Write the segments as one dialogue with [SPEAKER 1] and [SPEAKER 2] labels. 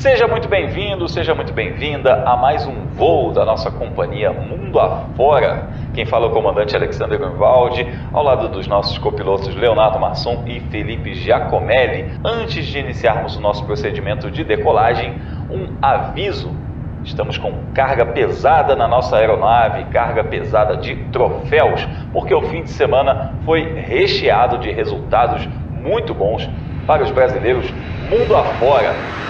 [SPEAKER 1] Seja muito bem-vindo, seja muito bem-vinda a mais um voo da nossa companhia Mundo Afora. Quem fala é o comandante Alexander Grunwald, ao lado dos nossos copilotos Leonardo Masson e Felipe Giacomelli. Antes de iniciarmos o nosso procedimento de decolagem, um aviso. Estamos com carga pesada na nossa aeronave, carga pesada de troféus, porque o fim de semana foi recheado de resultados muito bons para os brasileiros mundo afora.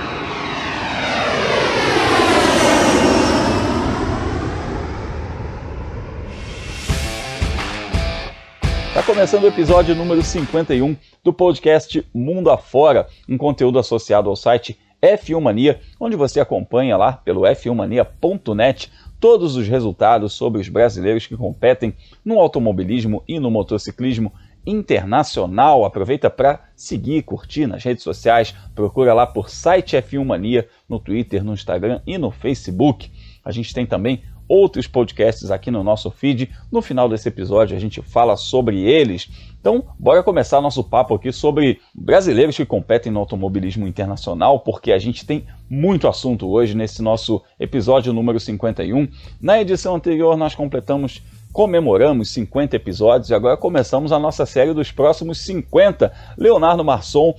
[SPEAKER 1] Começando o episódio número 51 do podcast Mundo Afora, um conteúdo associado ao site F1 Mania, onde você acompanha lá pelo f1mania.net todos os resultados sobre os brasileiros que competem no automobilismo e no motociclismo internacional. Aproveita para seguir, curtir nas redes sociais, procura lá por site F1 Mania no Twitter, no Instagram e no Facebook. A gente tem também outros podcasts aqui no nosso feed. No final desse episódio a gente fala sobre eles. Então, bora começar nosso papo aqui sobre brasileiros que competem no automobilismo internacional, porque a gente tem muito assunto hoje nesse nosso episódio número 51. Na edição anterior nós completamos comemoramos 50 episódios e agora começamos a nossa série dos próximos 50. Leonardo Marçom,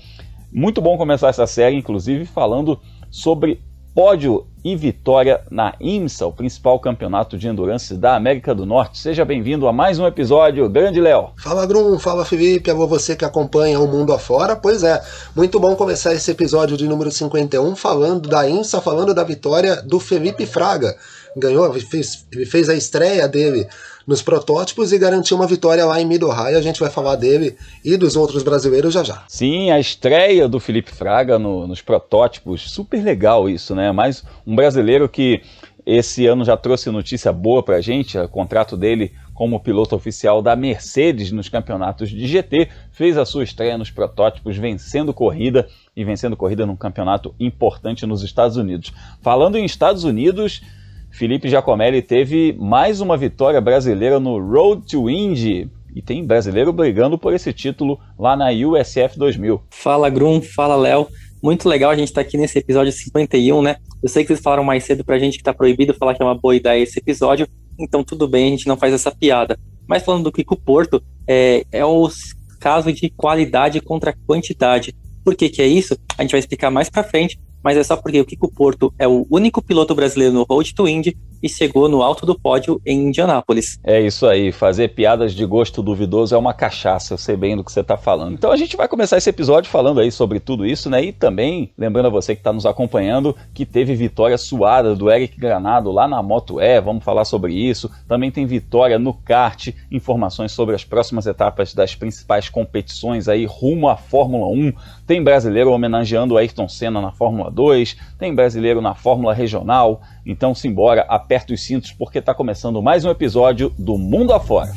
[SPEAKER 1] muito bom começar essa série, inclusive falando sobre pódio e vitória na IMSA, o principal campeonato de endurance da América do Norte. Seja bem-vindo a mais um episódio. Grande Léo.
[SPEAKER 2] Fala, Grum. Fala, Felipe. Alô, você que acompanha o mundo afora. Pois é, muito bom começar esse episódio de número 51 falando da IMSA, falando da vitória do Felipe Fraga. Ganhou, fez, fez a estreia dele nos protótipos e garantiu uma vitória lá em High. A gente vai falar dele e dos outros brasileiros já já.
[SPEAKER 1] Sim, a estreia do Felipe Fraga no, nos protótipos, super legal isso, né? Mais um brasileiro que esse ano já trouxe notícia boa pra gente, o contrato dele como piloto oficial da Mercedes nos campeonatos de GT, fez a sua estreia nos protótipos, vencendo corrida e vencendo corrida num campeonato importante nos Estados Unidos. Falando em Estados Unidos, Felipe Giacomelli teve mais uma vitória brasileira no Road to Indy. E tem brasileiro brigando por esse título lá na USF 2000.
[SPEAKER 3] Fala Grum, fala Léo. Muito legal a gente estar tá aqui nesse episódio 51, né? Eu sei que vocês falaram mais cedo pra gente que tá proibido falar que é uma boa ideia esse episódio, então tudo bem, a gente não faz essa piada. Mas falando do Kiko Porto, é, é o caso de qualidade contra quantidade. Por que, que é isso? A gente vai explicar mais pra frente, mas é só porque o Kiko Porto é o único piloto brasileiro no Road to Indy e chegou no alto do pódio em Indianápolis.
[SPEAKER 1] É isso aí, fazer piadas de gosto duvidoso é uma cachaça, eu sei bem do que você está falando. Então a gente vai começar esse episódio falando aí sobre tudo isso, né? E também, lembrando a você que está nos acompanhando, que teve vitória suada do Eric Granado lá na Moto E, vamos falar sobre isso. Também tem vitória no kart, informações sobre as próximas etapas das principais competições aí rumo à Fórmula 1. Tem brasileiro homenageando Ayrton Senna na Fórmula 2, tem brasileiro na Fórmula Regional, então simbora, aperta os cintos porque está começando mais um episódio do Mundo Afora.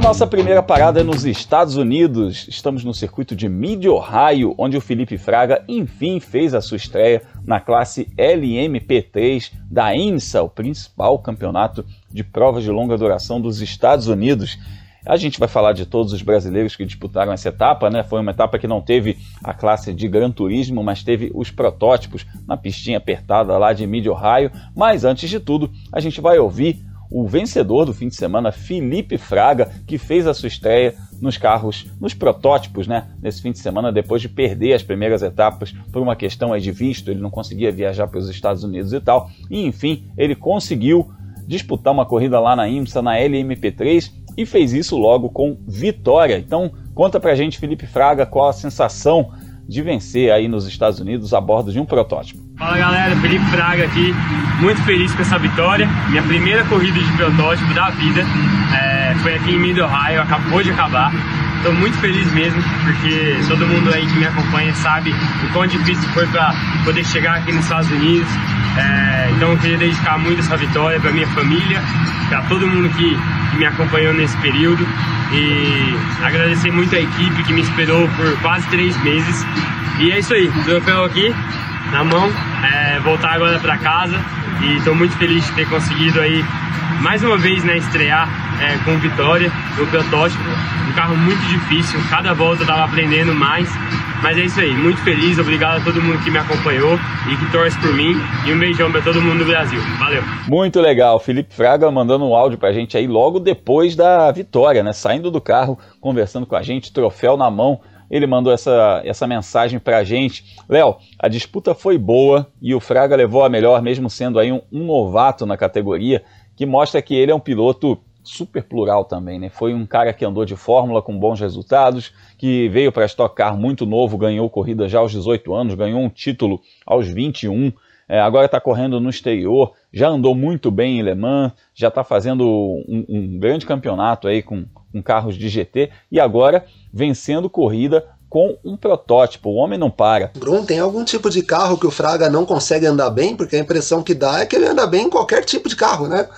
[SPEAKER 1] A nossa primeira parada é nos Estados Unidos. Estamos no circuito de Mid Ohio, onde o Felipe Fraga enfim fez a sua estreia na classe LMP3 da IMSA, o principal campeonato de provas de longa duração dos Estados Unidos. A gente vai falar de todos os brasileiros que disputaram essa etapa, né? Foi uma etapa que não teve a classe de Gran Turismo, mas teve os protótipos na pistinha apertada lá de Mid Ohio. Mas antes de tudo, a gente vai ouvir o vencedor do fim de semana, Felipe Fraga, que fez a sua estreia nos carros, nos protótipos, né? Nesse fim de semana, depois de perder as primeiras etapas por uma questão de visto, ele não conseguia viajar para os Estados Unidos e tal. E enfim, ele conseguiu disputar uma corrida lá na IMSA, na LMP3, e fez isso logo com vitória. Então, conta pra gente, Felipe Fraga, qual a sensação de vencer aí nos Estados Unidos a bordo de um protótipo.
[SPEAKER 4] Fala galera, Felipe Fraga aqui, muito feliz com essa vitória. Minha primeira corrida de protótipo da vida é, foi aqui em Mid Ohio, acabou de acabar. Estou muito feliz mesmo, porque todo mundo aí que me acompanha sabe o quão difícil foi para poder chegar aqui nos Estados Unidos. É, então eu queria dedicar muito essa vitória para minha família, para todo mundo que que me acompanhou nesse período e agradecer muito a equipe que me esperou por quase três meses. E é isso aí, troféu aqui na mão, é, voltar agora para casa. E estou muito feliz de ter conseguido aí mais uma vez né, estrear é, com vitória no protótipo, um carro muito difícil, cada volta eu estava aprendendo mais, mas é isso aí, muito feliz, obrigado a todo mundo que me acompanhou e que torce por mim. E um beijão para todo mundo do Brasil, valeu.
[SPEAKER 1] Muito legal, Felipe Fraga mandando um áudio para a gente aí logo depois da vitória, né, saindo do carro, conversando com a gente, troféu na mão, ele mandou essa, essa mensagem para a gente. Léo, a disputa foi boa e o Fraga levou a melhor, mesmo sendo aí um, um novato na categoria que mostra que ele é um piloto super plural também, né? Foi um cara que andou de fórmula com bons resultados, que veio para Stock Car muito novo, ganhou corrida já aos 18 anos, ganhou um título aos 21, é, agora está correndo no exterior, já andou muito bem em Le Mans, já está fazendo um, um, grande campeonato aí com, com carros de GT e agora vencendo corrida com um protótipo. O homem não para.
[SPEAKER 2] Brum, tem algum tipo de carro que o Fraga não consegue andar bem? Porque a impressão que dá é que ele anda bem em qualquer tipo de carro, né?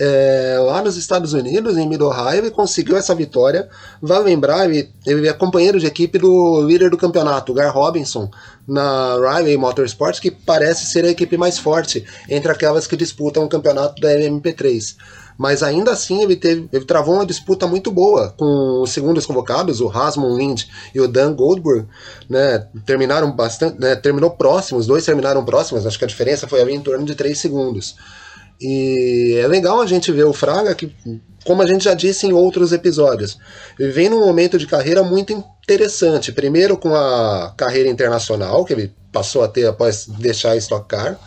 [SPEAKER 2] É, lá nos Estados Unidos, em Mid Ohio, ele conseguiu essa vitória. Vai lembrar, ele, ele é companheiro de equipe do líder do campeonato, Gar Robinson, na Riley Motorsports, que parece ser a equipe mais forte entre aquelas que disputam o campeonato da LMP3 mas ainda assim ele, teve, ele travou uma disputa muito boa com os segundos convocados, o Rasmus Lind e o Dan Goldberg, né, terminaram bastante, né, terminou próximos, os dois terminaram próximos, acho que a diferença foi ali em torno de 3 segundos. E é legal a gente ver o Fraga que, como a gente já disse em outros episódios, ele vem num momento de carreira muito interessante. Primeiro com a carreira internacional, que ele passou a ter após deixar a Stock Car.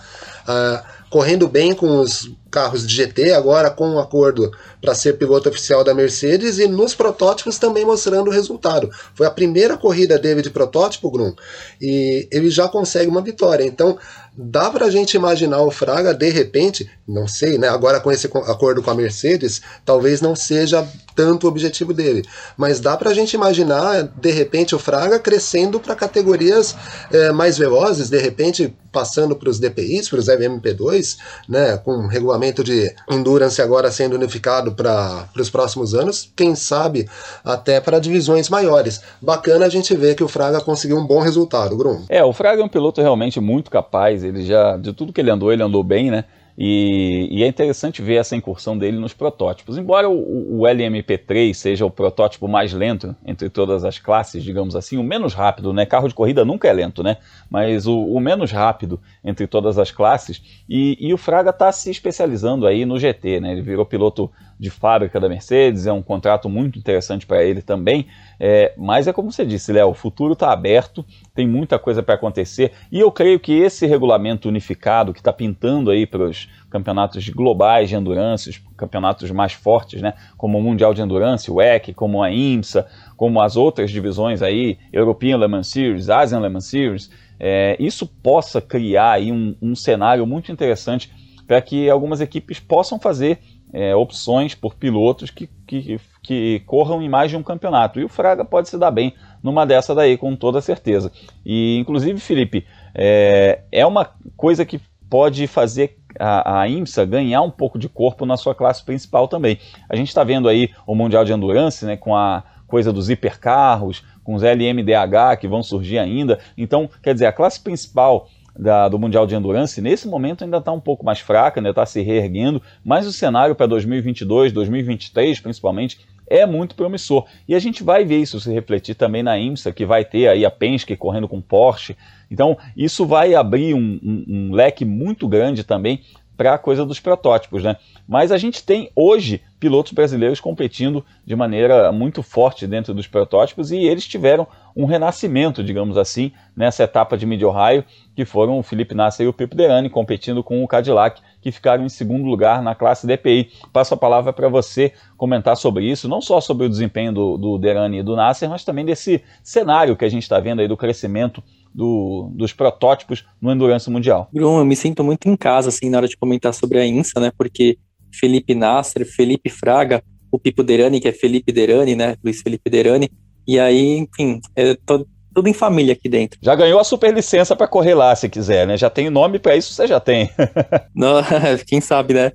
[SPEAKER 2] Uh, correndo bem com os carros de GT, agora com um acordo para ser piloto oficial da Mercedes e nos protótipos também mostrando o resultado. Foi a primeira corrida dele de protótipo, Grum, e ele já consegue uma vitória. Então, dá para a gente imaginar o Fraga de repente, não sei, né? Agora com esse acordo com a Mercedes, talvez não seja tanto o objetivo dele, mas dá para a gente imaginar de repente o Fraga crescendo para categorias é, mais velozes, de repente passando para os DPIs, para os LMP2, né? Com regulamento de endurance agora sendo unificado para os próximos anos, quem sabe até para divisões maiores. Bacana a gente ver que o Fraga conseguiu um bom resultado, Grum.
[SPEAKER 1] É, o Fraga é um piloto realmente muito capaz ele já, de tudo que ele andou, ele andou bem, né? E, e, é interessante ver essa incursão dele nos protótipos. Embora o, o, LMP3 seja o protótipo mais lento entre todas as classes, digamos assim, o menos rápido, né? Carro de corrida nunca é lento, né? Mas o, o menos rápido entre todas as classes. E, e o Fraga está se especializando aí no GT, né? Ele virou piloto de fábrica da Mercedes, é um contrato muito interessante para ele também. É, mas é como você disse, Léo, o futuro está aberto, tem muita coisa para acontecer e eu creio que esse regulamento unificado que está pintando aí para os campeonatos globais de endurance, os campeonatos mais fortes, né, como o Mundial de Endurance, o EC, como a IMSA, como as outras divisões aí, European Le Mans Series, Asian Le Mans Series, é, isso possa criar aí um, um cenário muito interessante para que algumas equipes possam fazer é, opções por pilotos que, que, que corram em mais de um campeonato. E o Fraga pode se dar bem numa dessa daí, com toda certeza. E, inclusive, Felipe, é, é uma coisa que pode fazer a, a IMSA ganhar um pouco de corpo na sua classe principal também. A gente está vendo aí o Mundial de Endurance, né, com a coisa dos hipercarros, com os LMDH que vão surgir ainda. Então, quer dizer, a classe principal da, do Mundial de Endurance, nesse momento ainda está um pouco mais fraca, ainda está se reerguendo, mas o cenário para 2022, 2023 principalmente, é muito promissor. E a gente vai ver isso se refletir também na IMSA, que vai ter aí a Penske correndo com Porsche. Então, isso vai abrir um, um, um leque muito grande também para a coisa dos protótipos, né? Mas a gente tem hoje pilotos brasileiros competindo de maneira muito forte dentro dos protótipos e eles tiveram um renascimento, digamos assim, nessa etapa de Mid-Ohio, que foram o Felipe Nasser e o Pipo Derani competindo com o Cadillac, que ficaram em segundo lugar na classe DPI. Passo a palavra para você comentar sobre isso, não só sobre o desempenho do, do Derani e do Nasser, mas também desse cenário que a gente está vendo aí do crescimento do, dos protótipos no Endurance Mundial.
[SPEAKER 3] Bruno, eu me sinto muito em casa, assim, na hora de comentar sobre a INSA, né, porque Felipe Nasser, Felipe Fraga, o Pipo Derani, que é Felipe Derani, né, Luiz Felipe Derani, e aí, enfim, é todo, tudo em família aqui dentro.
[SPEAKER 1] Já ganhou a super licença para correr lá, se quiser, né? Já tem nome para isso, você já tem.
[SPEAKER 3] Não, quem sabe, né?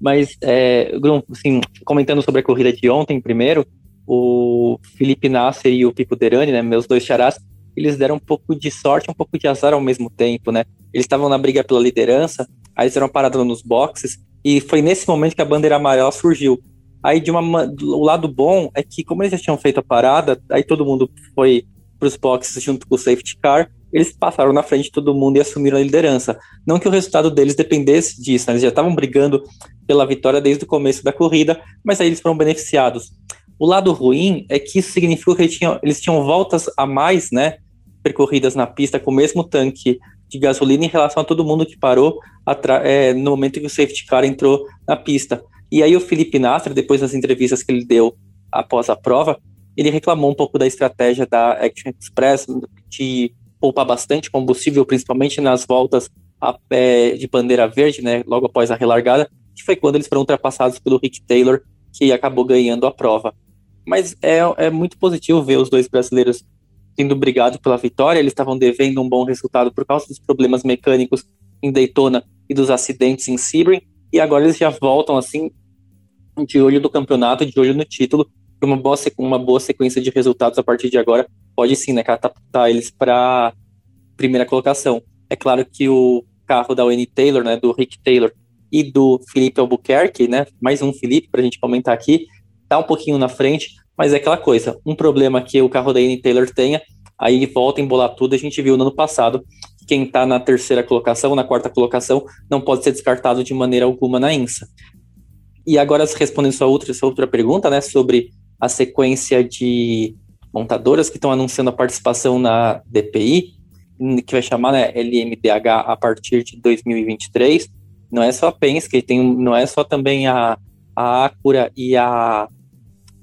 [SPEAKER 3] Mas, é, assim, comentando sobre a corrida de ontem primeiro, o Felipe Nasser e o Pico Derani, né, meus dois charás, eles deram um pouco de sorte, um pouco de azar ao mesmo tempo, né? Eles estavam na briga pela liderança, aí eles eram parados nos boxes, e foi nesse momento que a bandeira amarela surgiu. Aí de uma, o lado bom é que como eles já tinham feito a parada, aí todo mundo foi para os boxes junto com o safety car, eles passaram na frente de todo mundo e assumiram a liderança. Não que o resultado deles dependesse disso, né? eles já estavam brigando pela vitória desde o começo da corrida, mas aí eles foram beneficiados. O lado ruim é que isso significou que eles tinham, eles tinham voltas a mais, né, percorridas na pista com o mesmo tanque de gasolina em relação a todo mundo que parou é, no momento que o safety car entrou na pista. E aí o Felipe Nasser, depois das entrevistas que ele deu após a prova, ele reclamou um pouco da estratégia da Action Express de poupar bastante combustível, principalmente nas voltas a de bandeira verde, né, logo após a relargada, que foi quando eles foram ultrapassados pelo Rick Taylor, que acabou ganhando a prova. Mas é, é muito positivo ver os dois brasileiros tendo brigado pela vitória, eles estavam devendo um bom resultado por causa dos problemas mecânicos em Daytona e dos acidentes em Sebring, e agora eles já voltam assim de olho do campeonato, de olho no título, uma boa, uma boa sequência de resultados a partir de agora. Pode sim, né, catapultar eles para primeira colocação. É claro que o carro da Wayne Taylor, né, do Rick Taylor e do Felipe Albuquerque, né, mais um Felipe para a gente comentar aqui, tá um pouquinho na frente, mas é aquela coisa, um problema que o carro da Wayne Taylor tenha, aí volta a embolar tudo, a gente viu no ano passado, quem está na terceira colocação, na quarta colocação, não pode ser descartado de maneira alguma na INSA. E agora, respondendo sua outra, sua outra pergunta, né, sobre a sequência de montadoras que estão anunciando a participação na DPI, que vai chamar né, LMDH a partir de 2023. Não é só a Penske, tem, não é só também a, a Acura e a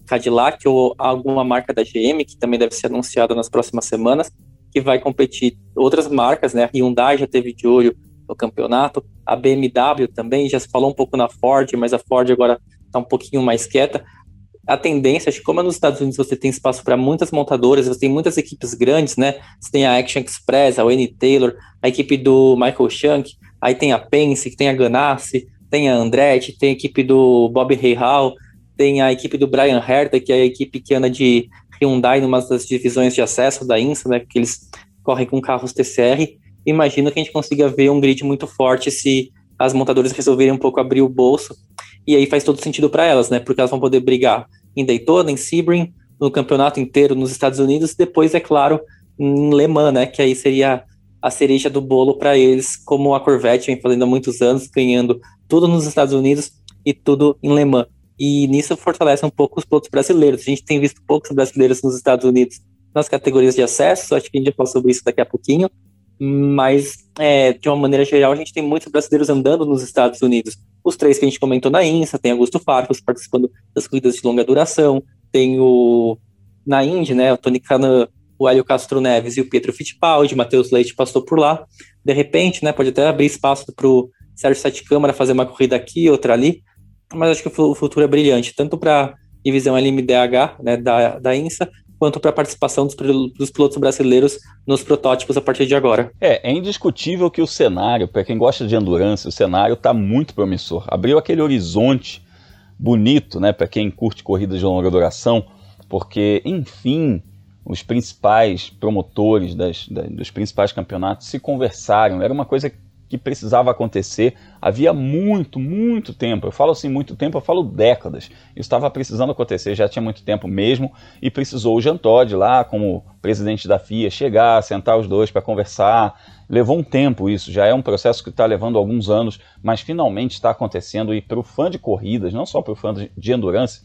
[SPEAKER 3] Cadillac ou alguma marca da GM, que também deve ser anunciada nas próximas semanas, que vai competir outras marcas, né? Hyundai já teve de olho no campeonato, a BMW também, já se falou um pouco na Ford, mas a Ford agora está um pouquinho mais quieta a tendência, acho que como nos Estados Unidos você tem espaço para muitas montadoras, você tem muitas equipes grandes, né? Você tem a Action Express, a Wayne Taylor, a equipe do Michael Shank, aí tem a Penske, tem a Ganassi, tem a Andretti, tem a equipe do Bob Hall, tem a equipe do Brian Herta, que é a equipe que anda de Hyundai numa das divisões de acesso da INSA, né? Que eles correm com carros TCR. Imagino que a gente consiga ver um grid muito forte se as montadoras resolverem um pouco abrir o bolso. E aí faz todo sentido para elas, né? Porque elas vão poder brigar em Daytona, em Sebring, no campeonato inteiro nos Estados Unidos, depois, é claro, em Le Mans, né, que aí seria a cereja do bolo para eles, como a Corvette vem fazendo há muitos anos, ganhando tudo nos Estados Unidos e tudo em Le Mans. E nisso fortalece um pouco os pilotos brasileiros. A gente tem visto poucos brasileiros nos Estados Unidos nas categorias de acesso, acho que a gente vai falar sobre isso daqui a pouquinho, mas é, de uma maneira geral a gente tem muitos brasileiros andando nos Estados Unidos. Os três que a gente comentou na INSA, tem Augusto Farfus participando das corridas de longa duração, tem o na Indy, né, o Tony Canan, o Hélio Castro Neves e o Pietro Fittipaldi, Matheus Leite passou por lá. De repente, né, pode até abrir espaço para o Sérgio Sete Câmara fazer uma corrida aqui, outra ali, mas acho que o futuro é brilhante, tanto para divisão LMDH, né, da, da INSA, quanto para a participação dos, dos, pilotos brasileiros nos protótipos a partir de agora.
[SPEAKER 1] É, é indiscutível que o cenário, para quem gosta de endurance, o cenário está muito promissor. Abriu aquele horizonte bonito, né, para quem curte corridas de longa duração, porque, enfim, os principais promotores das, das, dos principais campeonatos se conversaram. Era uma coisa que precisava acontecer havia muito, muito tempo. Eu falo assim muito tempo, eu falo décadas. Isso estava precisando acontecer, já tinha muito tempo mesmo, e precisou o Jean Todt lá, como presidente da FIA, chegar, sentar os dois para conversar. Levou um tempo isso, já é um processo que está levando alguns anos, mas finalmente está acontecendo. E para o fã de corridas, não só para o fã de endurance,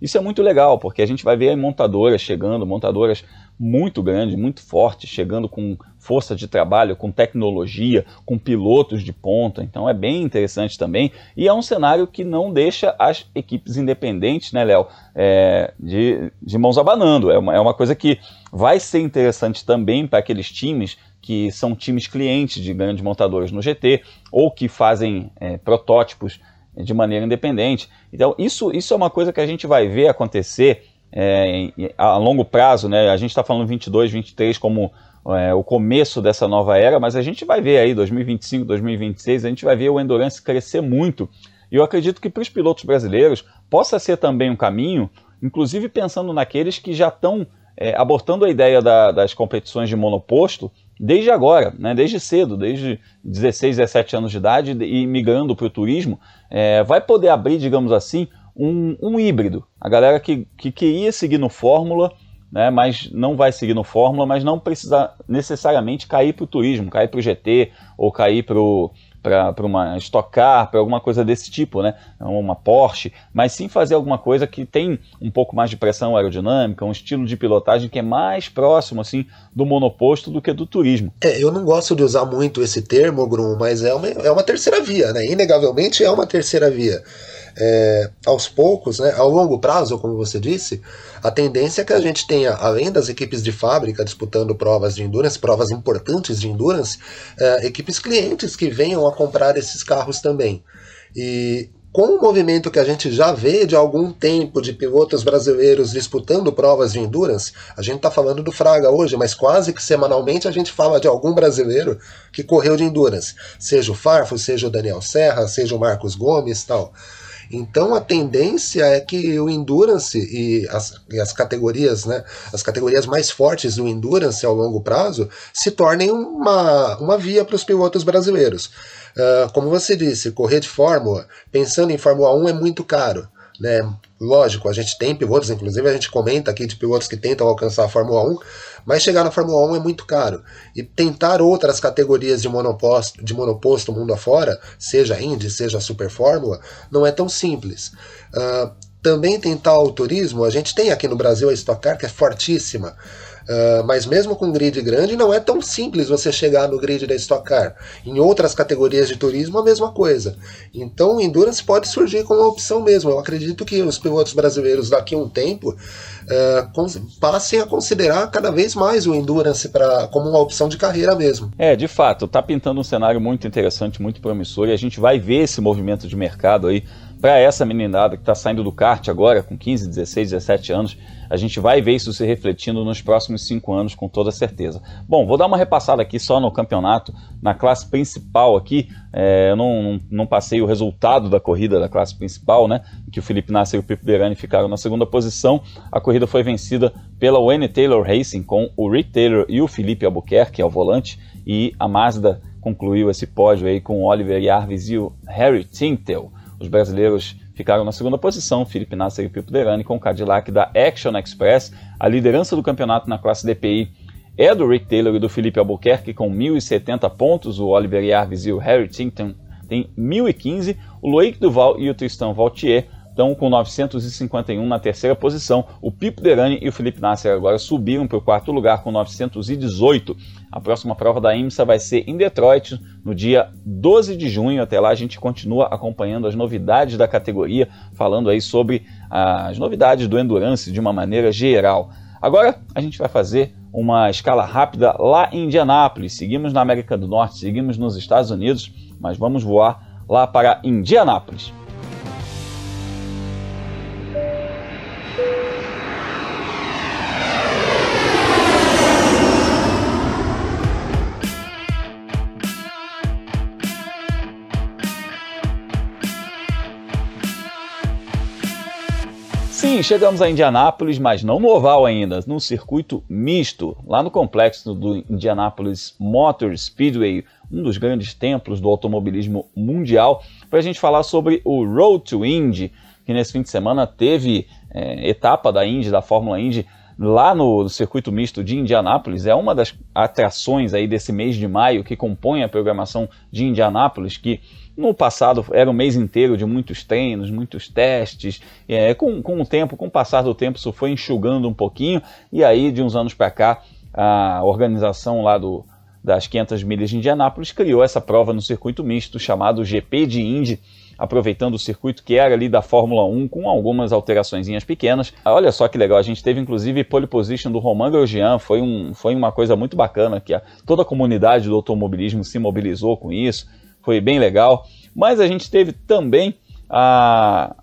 [SPEAKER 1] isso é muito legal, porque a gente vai ver montadoras chegando, montadoras muito grandes, muito fortes, chegando com força de trabalho, com tecnologia, com pilotos de ponta. Então é bem interessante também. E é um cenário que não deixa as equipes independentes, né, Léo, é, de, de mãos abanando. É uma, é uma coisa que vai ser interessante também para aqueles times que são times clientes de grandes montadores no GT ou que fazem é, protótipos de maneira independente. Então, isso, isso é uma coisa que a gente vai ver acontecer é, a longo prazo. Né? A gente está falando 22, 23 como é, o começo dessa nova era, mas a gente vai ver aí 2025, 2026, a gente vai ver o Endurance crescer muito E eu acredito que para os pilotos brasileiros possa ser também um caminho, inclusive pensando naqueles que já estão é, abortando a ideia da, das competições de monoposto desde agora, né, desde cedo, desde 16, 17 anos de idade e migrando para o turismo, é, vai poder abrir, digamos assim, um, um híbrido. A galera que, que queria seguir no Fórmula, né, mas não vai seguir no Fórmula, mas não precisa necessariamente cair para o turismo, cair para o GT ou cair para para uma Stock Car, para alguma coisa desse tipo, né? Uma Porsche, mas sim fazer alguma coisa que tem um pouco mais de pressão aerodinâmica, um estilo de pilotagem que é mais próximo assim do monoposto do que do turismo.
[SPEAKER 2] É, eu não gosto de usar muito esse termo, Grum, mas é uma, é uma terceira via, né? Inegavelmente é uma terceira via é, aos poucos, né, ao longo prazo, como você disse, a tendência é que a gente tenha, além das equipes de fábrica disputando provas de endurance, provas importantes de endurance, é, equipes clientes que venham a comprar esses carros também. E com o movimento que a gente já vê de algum tempo de pilotos brasileiros disputando provas de endurance, a gente está falando do Fraga hoje, mas quase que semanalmente a gente fala de algum brasileiro que correu de endurance, seja o Farfo, seja o Daniel Serra, seja o Marcos Gomes tal. Então a tendência é que o endurance e as, e as categorias, né, as categorias mais fortes do endurance ao longo prazo se tornem uma, uma via para os pilotos brasileiros. Uh, como você disse, correr de Fórmula, pensando em Fórmula 1 é muito caro. Né? Lógico, a gente tem pilotos, inclusive a gente comenta aqui de pilotos que tentam alcançar a Fórmula 1, mas chegar na Fórmula 1 é muito caro. E tentar outras categorias de monoposto, de monoposto mundo afora, seja Indy, seja Super Fórmula, não é tão simples. Uh, também tentar o turismo, a gente tem aqui no Brasil a Stock Car, que é fortíssima. Uh, mas mesmo com grid grande, não é tão simples você chegar no grid da Stock Car. Em outras categorias de turismo, a mesma coisa. Então, o Endurance pode surgir como uma opção mesmo. Eu acredito que os pilotos brasileiros, daqui a um tempo, uh, passem a considerar cada vez mais o Endurance pra, como uma opção de carreira mesmo.
[SPEAKER 1] É, de fato, está pintando um cenário muito interessante, muito promissor, e a gente vai ver esse movimento de mercado aí para essa meninada que está saindo do kart agora, com 15, 16, 17 anos, a gente vai ver isso se refletindo nos próximos cinco anos com toda certeza. Bom, vou dar uma repassada aqui só no campeonato, na classe principal aqui. É, eu não, não, passei o resultado da corrida da classe principal, né? Que o Felipe Nasser e o Pipo Berani ficaram na segunda posição. A corrida foi vencida pela Wayne Taylor Racing com o Rick Taylor e o Felipe Albuquerque ao volante e a Mazda concluiu esse pódio aí com o Oliver Jarvis e o Harry Tintel. Os brasileiros ficaram na segunda posição, Felipe Nasser e Pipo Derani com o Cadillac da Action Express. A liderança do campeonato na classe DPI é do Rick Taylor e do Felipe Albuquerque com 1.070 pontos. O Oliver Jarvis e o Harry Tinton têm 1.015. O Loic Duval e o Tristan Vautier estão com 951 na terceira posição. O Pipo Derani e o Felipe Nasser agora subiram para o quarto lugar com 918. A próxima prova da IMSA vai ser em Detroit no dia 12 de junho. Até lá a gente continua acompanhando as novidades da categoria, falando aí sobre as novidades do Endurance de uma maneira geral. Agora a gente vai fazer uma escala rápida lá em Indianápolis. Seguimos na América do Norte, seguimos nos Estados Unidos, mas vamos voar lá para Indianápolis. Sim, chegamos a Indianápolis, mas não no oval ainda, no circuito misto, lá no complexo do Indianapolis Motor Speedway, um dos grandes templos do automobilismo mundial, para a gente falar sobre o Road to Indy, que nesse fim de semana teve é, etapa da Indy, da Fórmula Indy, lá no, circuito misto de Indianápolis. É uma das atrações aí desse mês de maio que compõe a programação de Indianápolis, que no passado era um mês inteiro de muitos treinos, muitos testes. É, com, com o tempo, com o passar do tempo, isso foi enxugando um pouquinho. E aí, de uns anos para cá, a organização lá do, das 500 milhas de Indianápolis criou essa prova no circuito misto chamado GP de Indy, aproveitando o circuito que era ali da Fórmula 1 com algumas alterações pequenas. Olha só que legal, a gente teve inclusive pole position do Romain Grosjean, foi, um, foi uma coisa muito bacana que a, toda a comunidade do automobilismo se mobilizou com isso foi bem legal. Mas a gente teve também a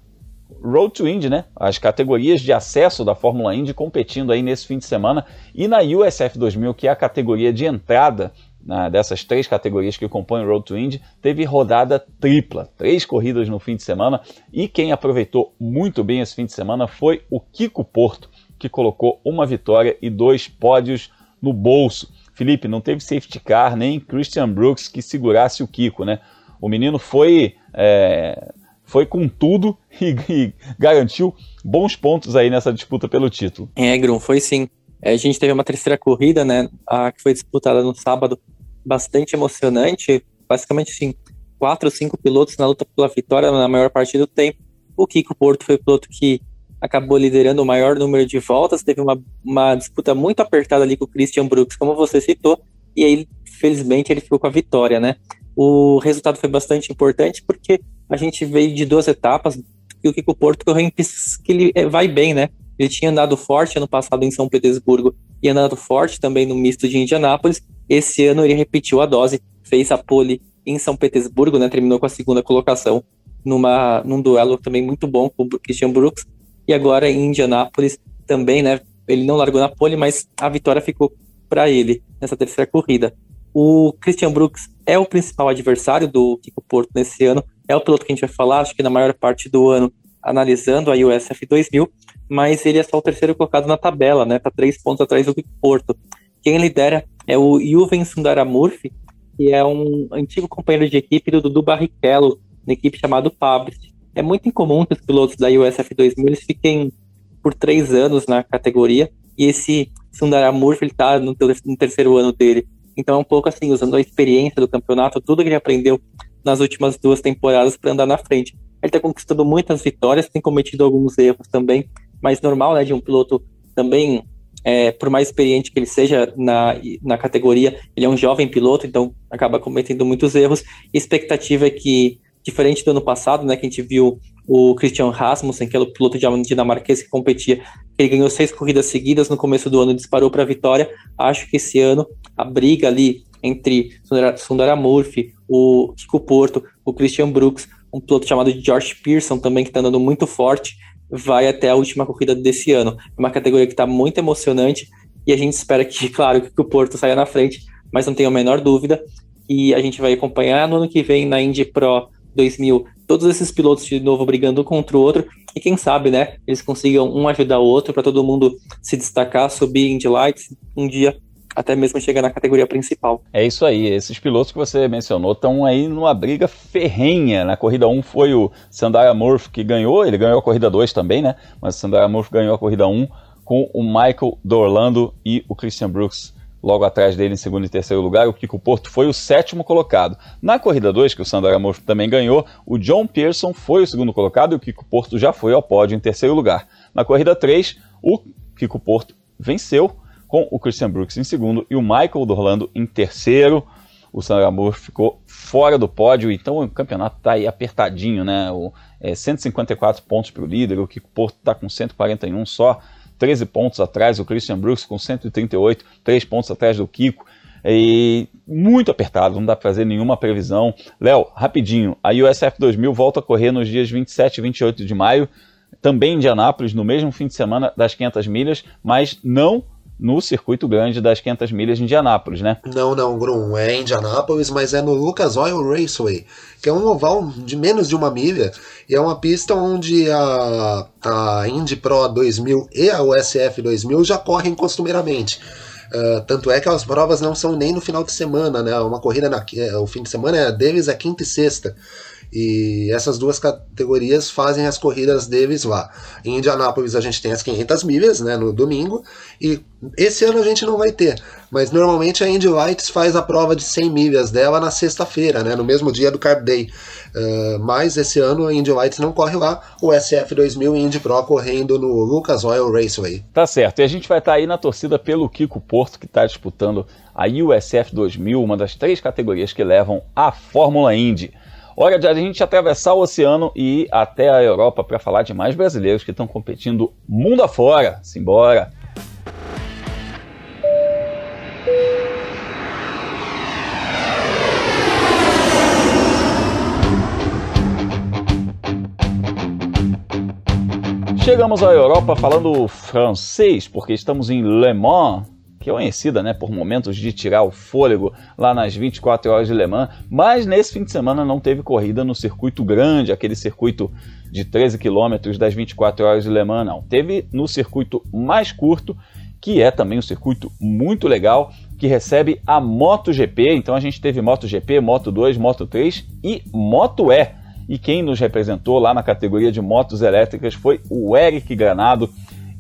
[SPEAKER 1] Road to Indy, né? As categorias de acesso da Fórmula Indy competindo aí nesse fim de semana e na USF 2000, que é a categoria de entrada né, dessas três categorias que compõem o Road to Indy, teve rodada tripla, três corridas no fim de semana, e quem aproveitou muito bem esse fim de semana foi o Kiko Porto, que colocou uma vitória e dois pódios no bolso. Felipe, não teve safety car nem Christian Brooks que segurasse o Kiko, né? O menino foi é, foi com tudo e, e, garantiu bons pontos aí nessa disputa pelo título.
[SPEAKER 3] É, Grum, foi sim. É, a gente teve uma terceira corrida, né, a, que foi disputada no sábado, bastante emocionante. Basicamente, sim, quatro ou cinco pilotos na luta pela vitória na maior parte do tempo. O Kiko Porto foi o piloto que acabou liderando o maior número de voltas, teve uma, uma disputa muito apertada ali com o Christian Brooks, como você citou, e aí, felizmente, ele ficou com a vitória, né? O resultado foi bastante importante porque a gente veio de duas etapas e o Kiko Porto correu em pistas que ele é, vai bem, né? Ele tinha andado forte ano passado em São Petersburgo e andado forte também no misto de Indianápolis. Esse ano ele repetiu a dose, fez a pole em São Petersburgo, né? Terminou com a segunda colocação numa, num duelo também muito bom com o Christian Brooks e agora em Indianápolis também, né? Ele não largou na pole, mas a vitória ficou para ele nessa terceira corrida. O Christian Brooks é o principal adversário do Kiko Porto nesse ano, é o piloto que a gente vai falar, acho que na maior parte do ano, analisando a USF 2000, mas ele é só o terceiro colocado na tabela, né? Tá três pontos atrás do Kiko Porto. Quem lidera é o Juven Sundaramurfi, que é um antigo companheiro de equipe do Dudu Barrichello, na equipe chamada Pabst é muito incomum que os pilotos da USF 2000 eles fiquem por três anos na categoria e esse Sundara Murphy está no, no, terceiro ano dele. Então é um pouco assim, usando a experiência do campeonato, tudo que ele aprendeu nas últimas duas temporadas para andar na frente. Ele está conquistando muitas vitórias, tem cometido alguns erros também, mas normal, né, de um piloto também, é, por mais experiente que ele seja na, na categoria, ele é um jovem piloto, então acaba cometendo muitos erros. Expectativa é que diferente do ano passado, né, que a gente viu o Christian Rasmussen, que era o piloto dinamarquês que competia, ele ganhou seis corridas seguidas no começo do ano e disparou para a vitória. Acho que esse ano a briga ali entre Sundara Murphy, o Kiko Porto, o Christian Brooks, um piloto chamado George Pearson também que está andando muito forte, vai até a última corrida desse ano. É uma categoria que está muito emocionante e a gente espera que, claro, que o Porto saia na frente, mas não tenho a menor dúvida que a gente vai acompanhar no ano que vem na Indy Pro 2000, todos esses pilotos de novo brigando um contra o outro, e quem sabe, né, eles consigam um ajudar o outro para todo mundo se destacar, subir Indy Lights, um dia até mesmo chegar na categoria principal.
[SPEAKER 1] É isso aí, esses pilotos que você mencionou estão aí numa briga ferrenha. Na corrida 1 foi o Sandara Murphy que ganhou, ele ganhou a corrida 2 também, né? Mas o Sandara Murphy ganhou a corrida 1 com o Michael Dorlando e o Christian Brooks logo atrás dele em segundo e terceiro lugar, o Kiko Porto foi o sétimo colocado. Na corrida 2, que o Sandro Amor também ganhou, o John Pearson foi o segundo colocado e o Kiko Porto já foi ao pódio em terceiro lugar. Na corrida 3, o Kiko Porto venceu com o Christian Brooks em segundo e o Michael Dorlando em terceiro. O Sandro Amor ficou fora do pódio, então o campeonato está aí apertadinho, né? O, é, 154 pontos para o líder, o Kiko Porto está com 141 só. 13 pontos atrás, o Christian Brooks com 138, 3 pontos atrás do Kiko. E muito apertado, não dá para fazer nenhuma previsão. Léo, rapidinho, a USF 2000 volta a correr nos dias 27 e 28 de maio, também em Indianápolis, no mesmo fim de semana das 500 milhas, mas não no circuito grande das 500 milhas de Indianápolis, né?
[SPEAKER 2] Não, não, Grum, é Indianápolis, mas é no Lucas Oil Raceway, que é um oval de menos de uma milha e é uma pista onde a, a Indy Pro 2000 e a USF 2000 já correm costumeiramente. Uh, tanto é que as provas não são nem no final de semana, né? Uma corrida na, é, o fim de semana é deles é quinta e sexta. E essas duas categorias fazem as corridas deles lá. Em Indianápolis a gente tem as 500 milhas, né, no domingo, e esse ano a gente não vai ter, mas normalmente a Indy Lights faz a prova de 100 milhas dela na sexta-feira, né, no mesmo dia do Carb Day. Uh, mas esse ano a Indy Lights não corre lá, o SF 2000 Indy Pro correndo no Lucas Oil Raceway.
[SPEAKER 1] Tá certo, e a gente vai estar tá aí na torcida pelo Kiko Porto, que está disputando a USF 2000, uma das três categorias que levam a Fórmula Indy. Hora de a gente atravessar o oceano e ir até a Europa para falar de mais brasileiros que estão competindo mundo afora. Simbora! Chegamos à Europa falando francês, porque estamos em Le Mans, que é conhecida né, por momentos de tirar o fôlego lá nas 24 horas de Le Mans, mas nesse fim de semana não teve corrida no circuito grande, aquele circuito de 13 quilômetros das 24 horas de Le Mans, não. Teve no circuito mais curto, que é também um circuito muito legal, que recebe a MotoGP. Então a gente teve MotoGP, Moto2, Moto3 e Moto E. E quem nos representou lá na categoria de motos elétricas foi o Eric Granado.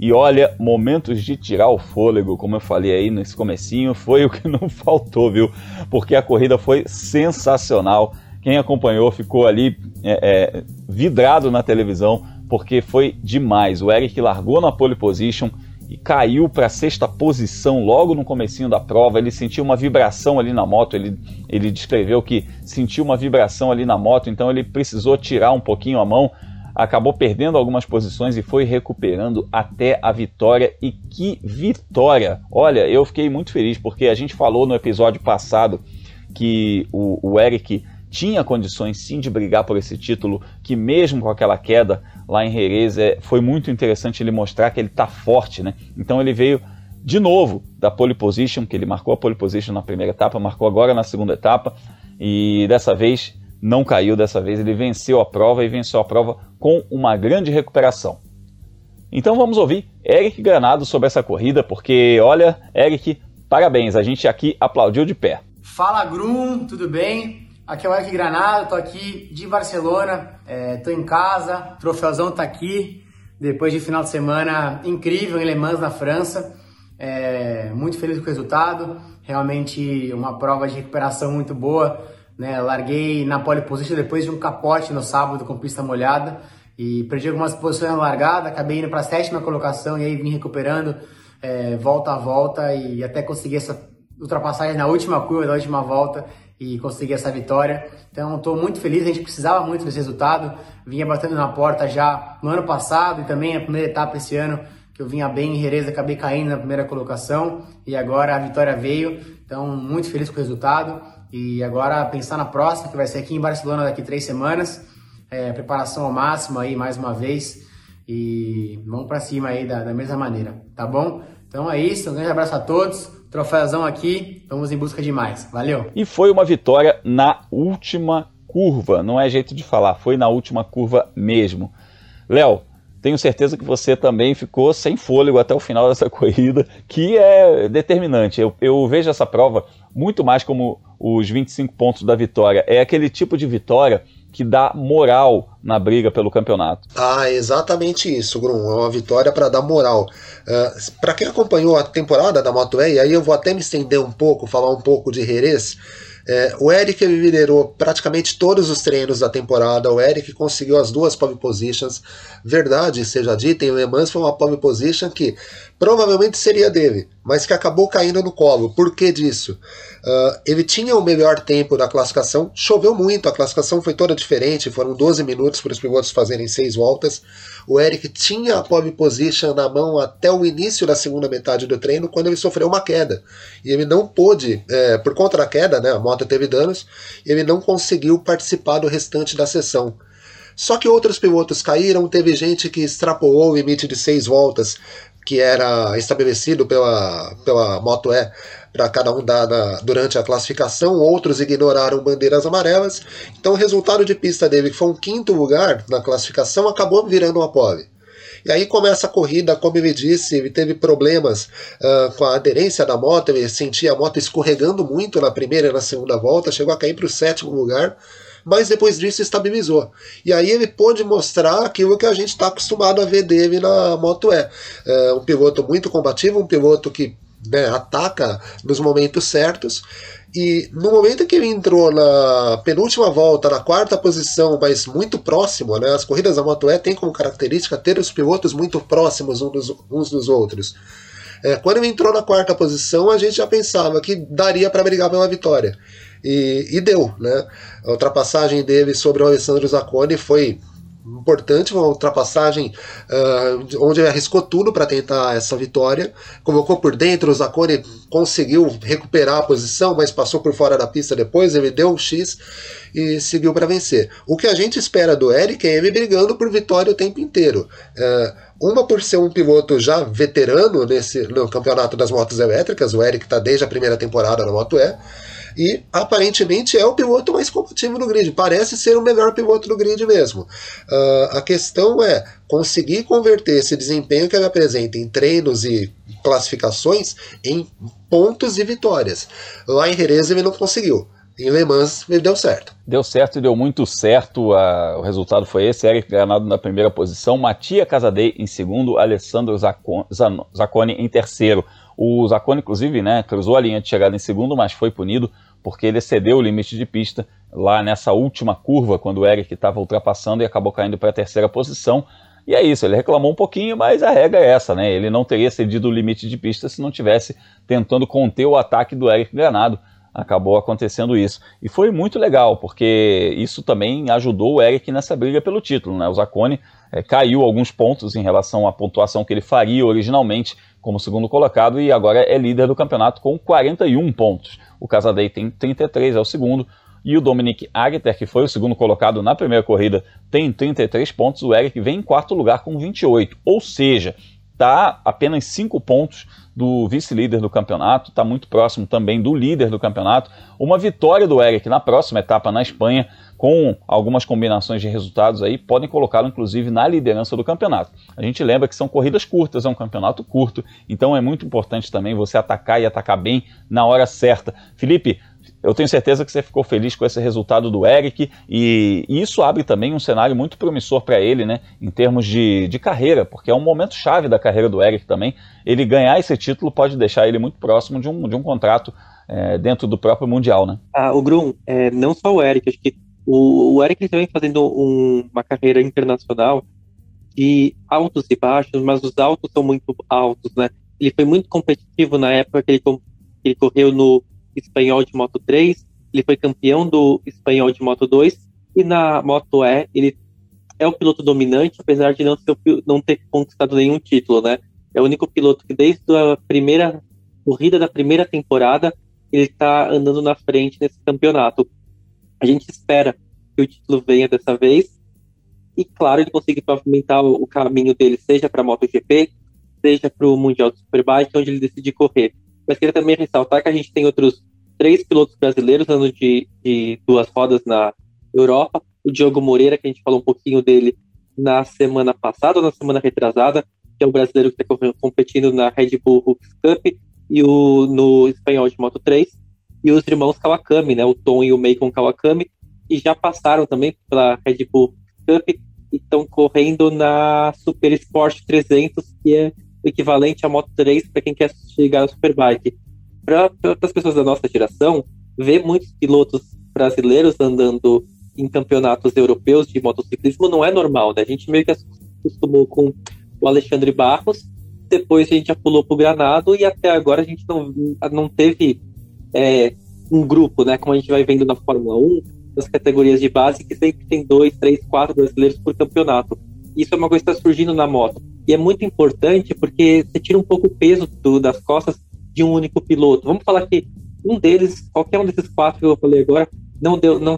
[SPEAKER 1] E olha, momentos de tirar o fôlego, como eu falei aí nesse comecinho, foi o que não faltou, viu? Porque a corrida foi sensacional. Quem acompanhou ficou ali é, é, vidrado na televisão, porque foi demais. O Eric largou na pole position, e caiu para a sexta posição logo no comecinho da prova. Ele sentiu uma vibração ali na moto, ele, ele descreveu que sentiu uma vibração ali na moto, então ele precisou tirar um pouquinho a mão, acabou perdendo algumas posições e foi recuperando até a vitória. E que vitória! Olha, eu fiquei muito feliz porque a gente falou no episódio passado que o, o Eric tinha condições sim de brigar por esse título, que mesmo com aquela queda lá em Jerez, é, foi muito interessante ele mostrar que ele está forte, né? Então ele veio de novo da pole position, que ele marcou a pole position na primeira etapa, marcou agora na segunda etapa, e dessa vez não caiu, dessa vez ele venceu a prova e venceu a prova com uma grande recuperação. Então vamos ouvir Eric Granado sobre essa corrida, porque olha, Eric, parabéns, a gente aqui aplaudiu de pé.
[SPEAKER 5] Fala Grum, tudo bem? Aqui é o Eric Granado, tô aqui de Barcelona, é, tô em casa, o troféuzão tá aqui, depois de final de semana incrível em Le Mans, na França. É, muito feliz com o resultado, realmente uma prova de recuperação muito boa. Né? Larguei na pole position depois de um capote no sábado com pista molhada e perdi algumas posições na largada, acabei indo para a sétima colocação e aí vim recuperando é, volta a volta e até consegui essa ultrapassagem na última curva da última volta e conseguir essa vitória. Então estou muito feliz, a gente precisava muito desse resultado. Vinha batendo na porta já no ano passado e também a primeira etapa esse ano, que eu vinha bem em Jerez, acabei caindo na primeira colocação e agora a vitória veio. Então muito feliz com o resultado e agora pensar na próxima, que vai ser aqui em Barcelona daqui três semanas. É, preparação ao máximo aí mais uma vez e vamos para cima aí da, da mesma maneira, tá bom? Então é isso, um grande abraço a todos. Troféuzão aqui, vamos em busca de mais. Valeu!
[SPEAKER 1] E foi uma vitória na última curva, não é jeito de falar, foi na última curva mesmo. Léo, tenho certeza que você também ficou sem fôlego até o final dessa corrida, que é determinante. Eu, eu, vejo essa prova muito mais como os 25 pontos da vitória. É aquele tipo de vitória que dá moral na briga pelo campeonato.
[SPEAKER 2] Ah, exatamente isso, Grum. É uma vitória para dar moral. Uh, ah, para quem acompanhou a temporada da Moto E, aí eu vou até me estender um pouco, falar um pouco de Jerez. É, o Eric liderou praticamente todos os treinos da temporada. O Eric conseguiu as duas pole positions. Verdade seja dita, em Le Mans foi uma pole position que provavelmente seria dele, mas que acabou caindo no colo. Por que disso? Uh, ele tinha o melhor tempo da classificação, choveu muito, a classificação foi toda diferente, foram 12 minutos para os pilotos fazerem seis voltas. O Eric tinha a pole position na mão até o início da segunda metade do treino, quando ele sofreu uma queda. E ele não pôde, é, por conta da queda, né, a moto teve danos, ele não conseguiu participar do restante da sessão. Só que outros pilotos caíram, teve gente que extrapolou o limite de seis voltas, que era estabelecido pela, pela Moto E para cada um dar na, durante a classificação, outros ignoraram bandeiras amarelas. Então o resultado de pista dele, que foi um quinto lugar na classificação, acabou virando uma pole. E aí começa a corrida, como ele disse, ele teve problemas uh, com a aderência da moto, ele sentia a moto escorregando muito na primeira e na segunda volta, chegou a cair para o sétimo lugar mas depois disso estabilizou. E aí ele pôde mostrar aquilo que a gente está acostumado a ver dele na Moto E. É um piloto muito combativo, um piloto que né, ataca nos momentos certos. E no momento que ele entrou na penúltima volta, na quarta posição, mas muito próximo, né, as corridas da Moto E têm como característica ter os pilotos muito próximos uns dos, uns dos outros. É, quando ele entrou na quarta posição, a gente já pensava que daria para brigar pela vitória. E, e deu, né? A ultrapassagem dele sobre o Alessandro Zacconi foi importante, uma ultrapassagem uh, onde ele arriscou tudo para tentar essa vitória. Colocou por dentro, o Zacconi conseguiu recuperar a posição, mas passou por fora da pista depois. Ele deu um X e seguiu para vencer. O que a gente espera do Eric é ele brigando por vitória o tempo inteiro. Uh, Uma por ser um piloto já veterano nesse, no campeonato das motos elétricas, o Eric está desde a primeira temporada na Moto E, e aparentemente é o piloto mais competitivo do grid. Parece ser o melhor piloto do grid mesmo. Uh, a questão é conseguir converter esse desempenho que ele apresenta em treinos e classificações em pontos e vitórias. Lá em Jerez ele não conseguiu. Em Le Mans ele deu certo.
[SPEAKER 1] Deu certo e deu muito certo. o resultado foi esse: Eric Granado na primeira posição, Matia Casadei em segundo, Alessandro Zacconi em terceiro. O Zacone, inclusive, né, cruzou a linha de chegada em segundo, mas foi punido porque ele excedeu o limite de pista lá nessa última curva, quando o Eric estava ultrapassando e acabou caindo para a terceira posição. E é isso, ele reclamou um pouquinho, mas a regra é essa, né? Ele não teria cedido o limite de pista se não tivesse tentando conter o ataque do Eric Granado. Acabou acontecendo isso. E foi muito legal, porque isso também ajudou o Eric nessa briga pelo título, né? O Zacone é, caiu alguns pontos em relação à pontuação que ele faria originalmente como segundo colocado e agora é líder do campeonato com 41 pontos. O Casadei tem 33, é o segundo. E o Dominic Aguiter, que foi o segundo colocado na primeira corrida, tem 33 pontos. O Eric vem em quarto lugar com 28. Ou seja, está apenas 5 pontos do vice-líder do campeonato, está muito próximo também do líder do campeonato. Uma vitória do Eric na próxima etapa na Espanha, com algumas combinações de resultados aí, podem colocá-lo inclusive na liderança do campeonato. A gente lembra que são corridas curtas, é um campeonato curto, então é muito importante também você atacar e atacar bem na hora certa. Felipe, eu tenho certeza que você ficou feliz com esse resultado do Eric e, isso abre também um cenário muito promissor para ele, né, em termos de, de carreira, porque é um momento chave da carreira do Eric também. Ele ganhar esse título pode deixar ele muito próximo de um, de um contrato é, dentro do próprio Mundial, né?
[SPEAKER 3] Ah, o Grum, é, não só o Eric, acho que o, o Eric também fazendo um, uma carreira internacional de altos e baixos, mas os altos são muito altos, né? Ele foi muito competitivo na época que ele, ele correu no espanhol de Moto 3, ele foi campeão do espanhol de Moto 2, e na Moto E ele é o piloto dominante, apesar de não, ser, não ter conquistado nenhum título, né? É o único piloto que desde a primeira corrida da primeira temporada ele está andando na frente nesse campeonato. A gente espera que o título venha dessa vez e, claro, ele consiga pavimentar o, caminho dele, seja para a MotoGP, seja para o Mundial de Superbike, onde ele decide correr. Mas queria também ressaltar que a gente tem outros três pilotos brasileiros andando de, de duas rodas na Europa. O Diogo Moreira, que a gente falou um pouquinho dele na semana passada ou na semana retrasada, que é o brasileiro que está competindo na Red Bull Hooks Cup e o, no espanhol de Moto 3. E os irmãos Kawakami, né, o Tom e o Macon Kawakami, que já passaram também pela Red Bull Cup e estão correndo na Super Sport 300, que é o equivalente à Moto 3 para quem quer chegar na Superbike. Para as pessoas da nossa geração, ver muitos pilotos brasileiros andando em campeonatos europeus de motociclismo não é normal, né? A gente meio que acostumou com o Alexandre Barros, depois a gente já pulou o Granado e até agora a gente não, não teve é, um grupo, né? Como a gente vai vendo na Fórmula 1, nas categorias de base, que sempre tem dois, três, quatro brasileiros por campeonato. Isso é uma coisa que está surgindo na moto. E é muito importante porque você tira um pouco o peso do, das costas de um único piloto. Vamos falar que um deles, qualquer um desses quatro que eu falei agora, não deu, não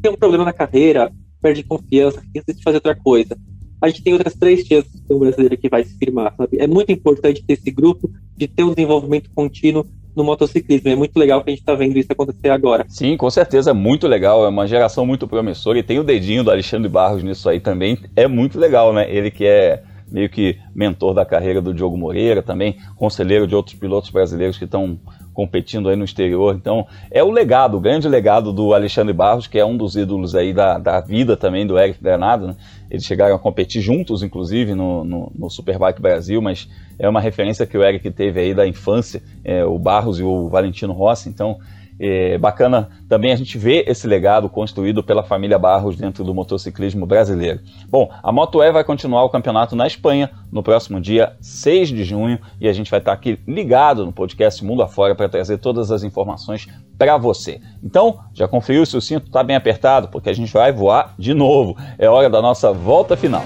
[SPEAKER 3] ter um problema na carreira, perde confiança, decide fazer outra coisa. A gente tem outras três chances de ter um brasileiro que vai se firmar, sabe? É muito importante ter esse grupo, de ter um desenvolvimento contínuo no motociclismo. É muito legal que a gente está vendo isso acontecer agora.
[SPEAKER 1] Sim, com certeza, é muito legal. É uma geração muito promissora e tem o dedinho do Alexandre Barros nisso aí também. É muito legal, né? Ele que é meio que mentor da carreira do Diogo Moreira, também conselheiro de outros pilotos brasileiros que estão competindo aí no exterior. Então, é o legado, o grande legado do Alexandre Barros, que é um dos ídolos aí da, da vida também do Eric Granado. Né? Eles chegaram a competir juntos, inclusive, no, no, no, Superbike Brasil, mas é uma referência que o Eric teve aí da infância, é, o Barros e o Valentino Rossi. Então, é bacana também a gente ver esse legado construído pela família Barros dentro do motociclismo brasileiro. Bom, a Moto E vai continuar o campeonato na Espanha no próximo dia 6 de junho e a gente vai estar aqui ligado no podcast Mundo Afora para trazer todas as informações para você. Então, já conferiu se o cinto está bem apertado? Porque a gente vai voar de novo. É hora da nossa volta final.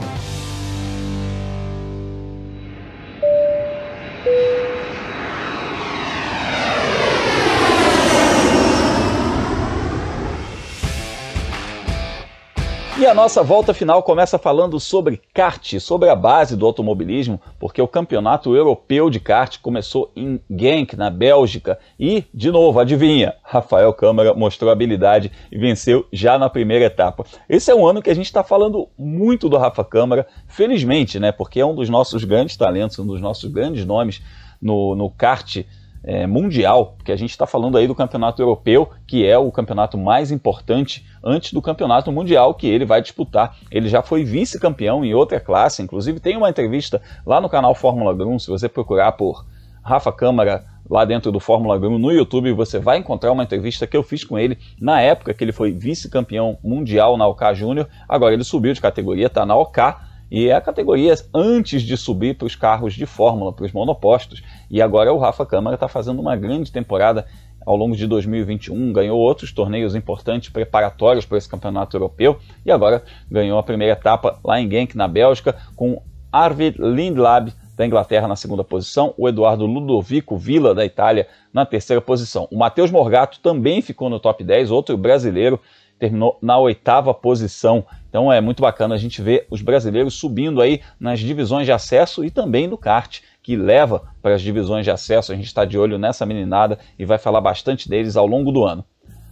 [SPEAKER 1] E a nossa volta final começa falando sobre kart, sobre a base do automobilismo, porque o campeonato europeu de kart começou em Genk, na Bélgica. E, de novo, adivinha? Rafael Câmara mostrou habilidade e venceu já na primeira etapa. Esse é um ano que a gente está falando muito do Rafa Câmara, felizmente, né? Porque é um dos nossos grandes talentos, um dos nossos grandes nomes no, no kart é, mundial, porque a gente está falando aí do campeonato europeu, que é o campeonato mais importante antes do campeonato mundial que ele vai disputar. Ele já foi vice-campeão em outra classe, inclusive tem uma entrevista lá no canal Fórmula Grum, se você procurar por Rafa Câmara lá dentro do Fórmula Grum no YouTube, você vai encontrar uma entrevista que eu fiz com ele na época que ele foi vice-campeão mundial na OK Júnior. Agora ele subiu de categoria, está na OK e é a categoria antes de subir para os carros de Fórmula, para os monopostos. E agora o Rafa Câmara está fazendo uma grande temporada ao longo de 2021, ganhou outros torneios importantes preparatórios para esse campeonato europeu e agora ganhou a primeira etapa lá em Genk, na Bélgica, com Arvid Lindlab da Inglaterra na segunda posição, o Eduardo Ludovico Villa da Itália na terceira posição. O Matheus Morgato também ficou no top 10, outro brasileiro terminou na oitava posição. Então é muito bacana a gente ver os brasileiros subindo aí nas divisões de acesso e também no kart, que leva para as divisões de acesso. A gente está de olho nessa meninada e vai falar bastante deles ao longo do ano.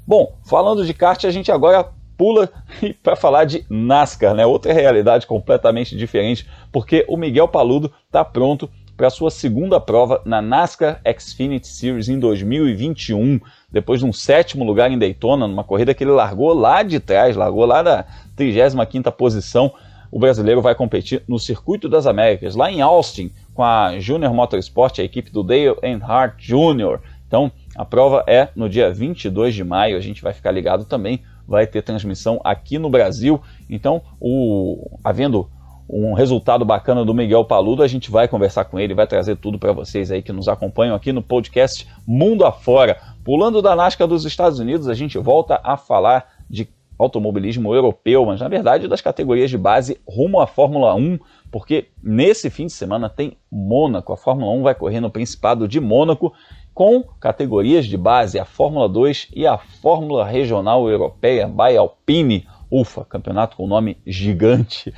[SPEAKER 1] Bom, falando de kart, a gente agora pula para falar de NASCAR, né? Outra realidade completamente diferente, porque o Miguel Paludo está pronto para sua segunda prova na NASCAR Xfinity Series em 2021 depois de um sétimo lugar em Daytona, numa corrida que ele largou lá de trás, largou lá da 35ª posição, o brasileiro vai competir no Circuito das Américas, lá em Austin, com a Junior Motorsport, a equipe do Dale Earnhardt Jr. Então, a prova é no dia 22 de maio, a gente vai ficar ligado também, vai ter transmissão aqui no Brasil. Então, o, havendo um resultado bacana do Miguel Paludo, a gente vai conversar com ele, vai trazer tudo para vocês aí que nos acompanham aqui no podcast Mundo Afora. Pulando da NASCAR dos Estados Unidos, a gente volta a falar de automobilismo europeu, mas na verdade das categorias de base rumo à Fórmula 1, porque nesse fim de semana tem Mônaco. A Fórmula 1 vai correr no Principado de Mônaco com categorias de base a Fórmula 2 e a Fórmula Regional Europeia by Alpine. Ufa, campeonato com nome gigante.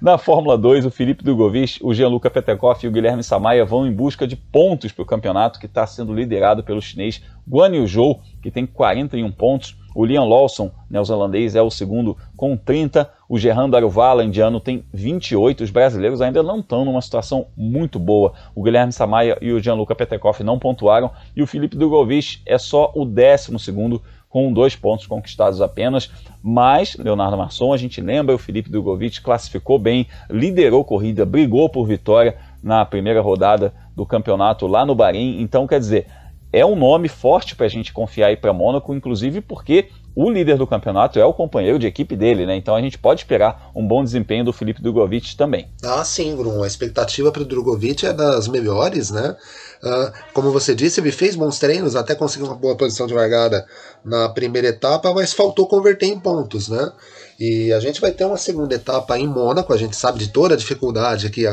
[SPEAKER 1] Na Fórmula 2, o Felipe Drogovic, o Gianluca Petekoff e o Guilherme Samaia vão em busca de pontos para o campeonato que está sendo liderado pelo chinês Guan Yu Zhou, que tem 41 pontos. O Liam Lawson, neozelandês, é o segundo com 30. O Gerrando Aruvala, indiano, tem 28. Os brasileiros ainda não estão numa situação muito boa. O Guilherme Samaia e o Gianluca Petekoff não pontuaram. E o Felipe Drogovic é só o décimo segundo com dois pontos conquistados apenas. Mas, Leonardo Marçom, a gente lembra, o Felipe Drogovic classificou bem, liderou corrida, brigou por vitória na primeira rodada do campeonato lá no Bahrein. Então, quer dizer, é um nome forte para a gente confiar aí para Mônaco, inclusive porque o líder do campeonato é o companheiro de equipe dele, né? Então a gente pode esperar um bom desempenho do Felipe Drogovic também.
[SPEAKER 2] Ah, sim, Bruno. A expectativa para o Drogovic é das melhores, né? Uh, como você disse, ele fez bons treinos, até conseguiu uma boa posição de largada na primeira etapa, mas faltou converter em pontos, né? E a gente vai ter uma segunda etapa em Mônaco, a gente sabe de toda a dificuldade que,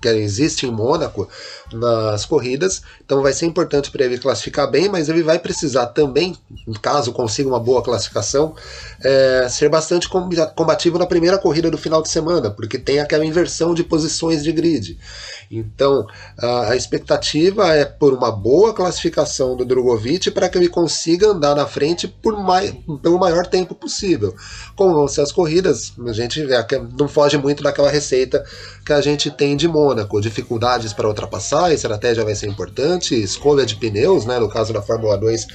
[SPEAKER 2] que existe em Mônaco nas corridas, então vai ser importante para ele classificar bem, mas ele vai precisar também, caso consiga uma boa classificação, é, ser bastante combativo na primeira corrida do final de semana, porque tem aquela inversão de posições de grid. Então, a, expectativa é por uma boa classificação do Drogovic para que ele consiga andar na frente por mais, pelo maior tempo possível. Como vão ser as corridas, a gente não foge muito daquela receita que a gente tem de Mônaco. Dificuldades para ultrapassar, estratégia vai ser importante, escolha de pneus, né? no caso da Fórmula 2,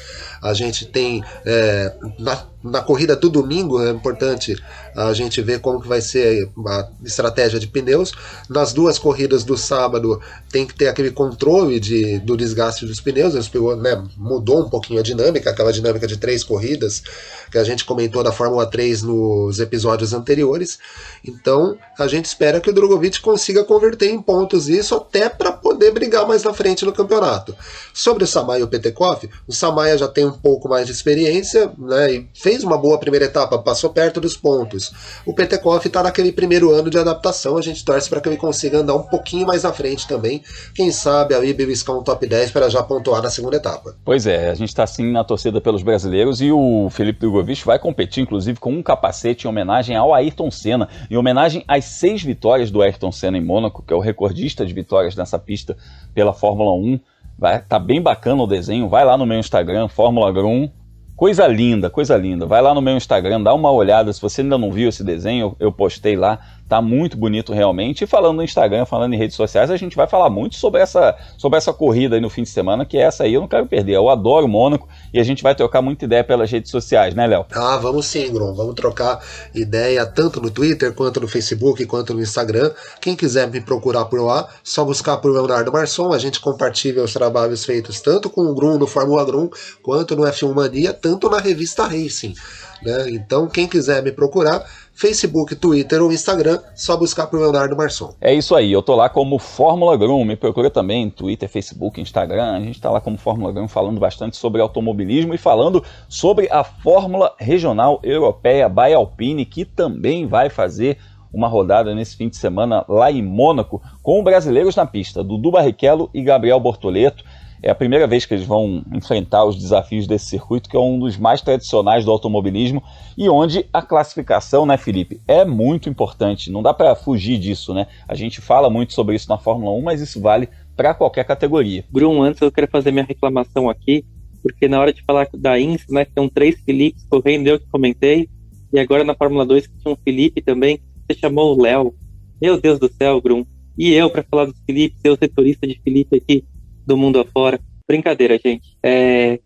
[SPEAKER 2] a gente tem é, na, na corrida do domingo, é importante a gente ver como que vai ser a estratégia de pneus. Nas duas corridas do sábado tem que ter aquele controle de, do desgaste dos pneus, né, mudou um pouquinho a dinâmica, aquela dinâmica de três corridas que a gente comentou da Fórmula 3 nos episódios anteriores. Então a gente espera que o Drogovic consiga converter em pontos isso até para poder brigar mais na frente no campeonato. Sobre o Samaya e o Petekov, o Samaya já tem um pouco mais de experiência, né, e fez uma boa primeira etapa, passou perto dos pontos. O Petekoff está naquele primeiro ano de adaptação, a gente torce para que ele consiga andar um pouquinho mais à frente também. Quem sabe aí beliscar um top 10 para já pontuar na segunda etapa.
[SPEAKER 1] Pois é, a gente está sim na torcida pelos brasileiros e o Felipe Drogovic vai competir, inclusive, com um capacete em homenagem ao Ayrton Senna, em homenagem às seis vitórias do Ayrton Senna em Mônaco, que é o recordista de vitórias nessa pista pela Fórmula 1. Vai, tá bem bacana o desenho. Vai lá no meu Instagram, Fórmula Grum. Coisa linda, coisa linda. Vai lá no meu Instagram, dá uma olhada. Se você ainda não viu esse desenho, eu postei lá. Tá muito bonito realmente. E falando no Instagram, falando em redes sociais, a gente vai falar muito sobre essa, sobre essa corrida aí no fim de semana, que essa aí eu não quero perder. Eu adoro Mônaco e a gente vai trocar muita ideia pelas redes sociais, né, Léo?
[SPEAKER 2] Ah, vamos sim, Grum. Vamos trocar ideia tanto no Twitter, quanto no Facebook, quanto no Instagram. Quem quiser me procurar por lá, só buscar por Leonardo Marçom. A gente compartilha os trabalhos feitos tanto com o Grum no Fórmula Grum, quanto no F1 Mania, tanto na revista Racing. Né? Então, quem quiser me procurar, Facebook, Twitter ou Instagram, só buscar por Leonardo Marçom.
[SPEAKER 1] É isso aí, eu tô lá como Fórmula Grum, me procura também Twitter, Facebook, Instagram, a gente tá lá como Fórmula Grum falando bastante sobre automobilismo e falando sobre a Fórmula Regional Europeia by Alpine, que também vai fazer uma rodada nesse fim de semana lá em Mônaco, com brasileiros na pista, Dudu Barrichello e Gabriel Bortoleto. É a primeira vez que eles vão enfrentar os desafios desse circuito, que é um dos mais tradicionais do automobilismo e onde a classificação, né, Felipe, é muito importante. Não dá para fugir disso, né? A gente fala muito sobre isso na Fórmula 1, mas isso vale para qualquer categoria.
[SPEAKER 3] Grum, antes eu quero fazer minha reclamação aqui, porque na hora de falar da INS, né, que tem três Filipes correndo, eu que comentei, e agora na Fórmula 2 que tinha um Felipe também, você chamou o Léo. Meu Deus do céu, Grum. E eu para falar dos Felipe, ser o setorista de Felipe aqui do mundo afora. Brincadeira, gente. É,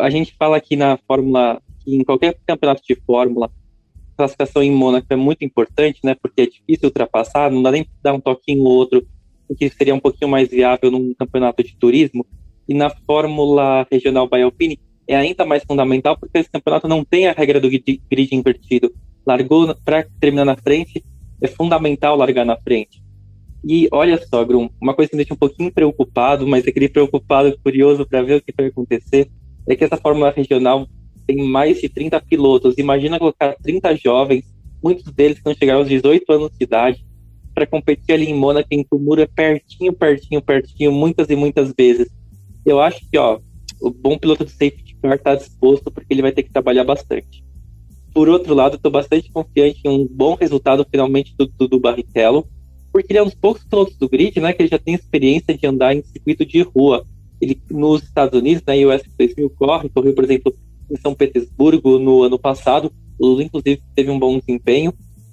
[SPEAKER 3] a gente fala aqui na Fórmula, em qualquer campeonato de Fórmula, classificação em Mônaco é muito importante, né? Porque é difícil ultrapassar, não dá nem dar um toquinho ou outro, o que seria um pouquinho mais viável num campeonato de turismo. E na Fórmula Regional by Alpine é ainda mais fundamental porque esse campeonato não tem a regra do grid, invertido. Largou para terminar na frente, é fundamental largar na frente. E olha só, Grum, uma coisa que me deixa um pouquinho preocupado, mas aquele preocupado curioso para ver o que vai acontecer, é que essa Fórmula Regional tem mais de 30 pilotos. Imagina colocar 30 jovens, muitos deles que vão chegar aos 18 anos de idade, para competir ali em Mônaco, em muro é pertinho, pertinho, pertinho, muitas e muitas vezes. Eu acho que, ó, o bom piloto de safety car está disposto porque ele vai ter que trabalhar bastante. Por outro lado, estou bastante confiante em um bom resultado finalmente do, do, do Barrichello, porque ele é um dos poucos pilotos do grid, né, que ele já tem experiência de andar em circuito de rua. Ele nos Estados Unidos, na US 2000 corre, correu, por exemplo, em São Petersburgo no ano passado. O Lula, inclusive, teve um bom desempenho.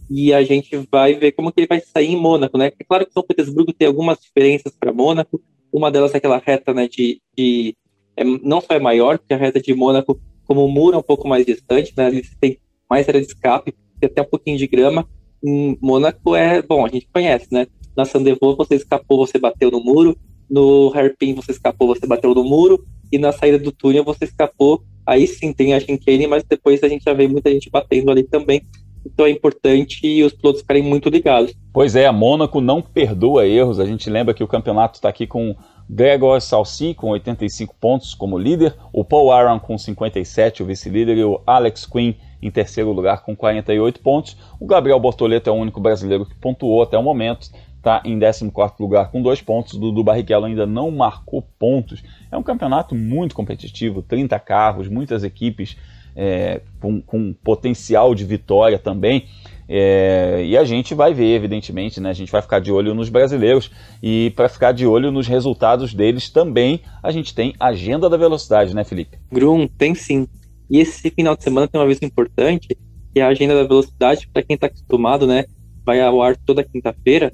[SPEAKER 3] E a gente vai ver como que ele vai sair em Mônaco, né? É claro que São Petersburgo tem algumas diferenças para Mônaco. Uma delas é aquela reta, né, de, de é, não só é maior, porque a reta de Mônaco, como o muro é um pouco mais distante, né? Eles têm mais área de escape, tem até um pouquinho de grama Mônaco é, bom, a gente conhece, né? Na Sandevaux você escapou, você bateu no muro, no Hairpin você escapou, você bateu no muro, e na saída do túnel você escapou, aí sim tem a chicane, mas depois a gente já vê muita gente batendo ali também, então é importante os pilotos ficarem muito ligados.
[SPEAKER 1] Pois é, a Mônaco não perdoa erros, a gente lembra que o campeonato está aqui com Gregor Salsi com 85 pontos como líder, o Paul Aron com 57, o vice-líder, e o Alex Quinn em terceiro lugar com 48 pontos. O Gabriel Bortoleto é o único brasileiro que pontuou até o momento, está em 14 lugar com dois pontos. O Dudu Barrichello ainda não marcou pontos. É um campeonato muito competitivo, 30 carros, muitas equipes é, com, com potencial de vitória também. É, e a gente vai ver, evidentemente, né? A gente vai ficar de olho nos brasileiros e para ficar de olho nos resultados deles também, a gente tem agenda da velocidade, né, Felipe?
[SPEAKER 3] Grum, tem sim. E esse final de semana tem uma vez importante, que é a agenda da velocidade, para quem está acostumado, né? Vai ao ar toda quinta-feira.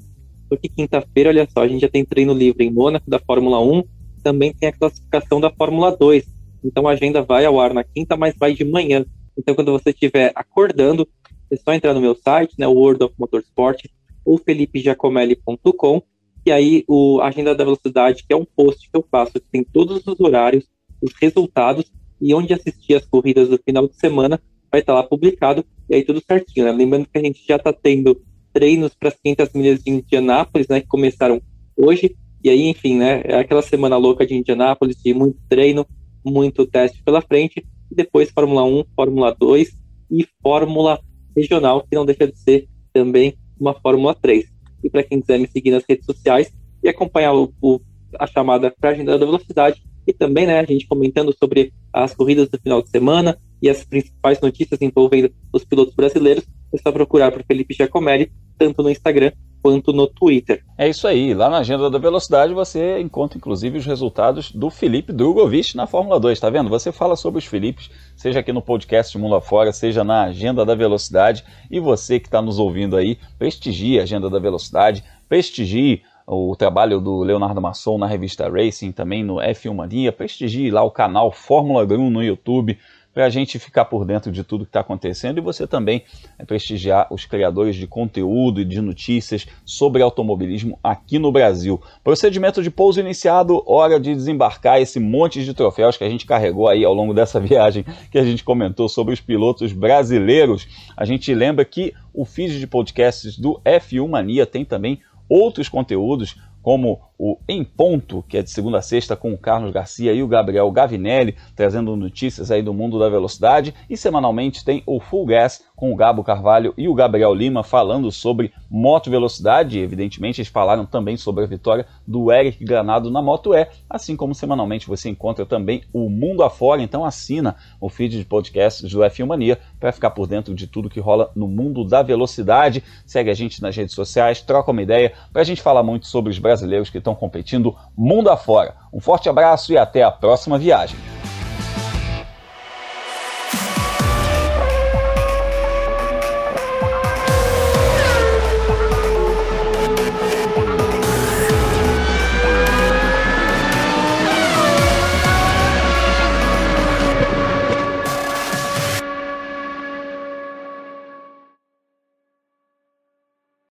[SPEAKER 3] Porque quinta-feira, olha só, a gente já tem treino livre em Mônaco da Fórmula 1, também tem a classificação da Fórmula 2. Então a agenda vai ao ar na quinta, mas vai de manhã. Então quando você estiver acordando, é só entrar no meu site, né, World of Motorsport, ou felipejacomelli.com, e aí o Agenda da Velocidade, que é um post que eu faço, que tem todos os horários, os resultados e onde assistir as corridas do final de semana, vai estar lá publicado, e aí tudo certinho, né? Lembrando que a gente já está tendo treinos para as 500 milhas de Indianápolis, né, que começaram hoje, e aí, enfim, né, é aquela semana louca de Indianápolis, de muito treino, muito teste pela frente, e depois Fórmula 1, Fórmula 2 e Fórmula Regional, que não deixa de ser também uma Fórmula 3. E para quem quiser me seguir nas redes sociais e acompanhar o, o, a chamada para a agenda da velocidade, e também né, a gente comentando sobre as corridas do final de semana e as principais notícias envolvendo os pilotos brasileiros, é só procurar por Felipe Giacomelli, tanto no Instagram quanto no Twitter.
[SPEAKER 1] É isso aí. Lá na Agenda da Velocidade você encontra inclusive os resultados do Felipe Drogovic na Fórmula 2, tá vendo? Você fala sobre os Filipes, seja aqui no podcast Mundo Afora, seja na Agenda da Velocidade. E você que está nos ouvindo aí, prestigie a Agenda da Velocidade, prestigie o trabalho do Leonardo Masson na revista Racing, também no F1 Mania, prestigie lá o canal Fórmula 1 no YouTube, para a gente ficar por dentro de tudo que está acontecendo e você também é, prestigiar os criadores de conteúdo e de notícias sobre automobilismo aqui no Brasil. Procedimento de pouso iniciado, hora de desembarcar esse monte de troféus que a gente carregou aí ao longo dessa viagem que a gente comentou sobre os pilotos brasileiros. A gente lembra que o feed de podcasts do F1 Mania tem também outros conteúdos como o Em Ponto, que é de segunda a sexta com o Carlos Garcia e o Gabriel Gavinelli, trazendo notícias aí do mundo da velocidade, e semanalmente tem o Full Gas com o Gabo Carvalho e o Gabriel Lima falando sobre moto velocidade, evidentemente eles falaram também sobre a vitória do Eric Granado na Moto E, assim como semanalmente você encontra também o Mundo Afora, então assina o feed de podcasts do F1 Mania para ficar por dentro de tudo que rola no mundo da velocidade. Segue a gente nas redes sociais, troca uma ideia para a gente falar muito sobre os brasileiros que estão competindo mundo afora. Um forte abraço e até a próxima viagem.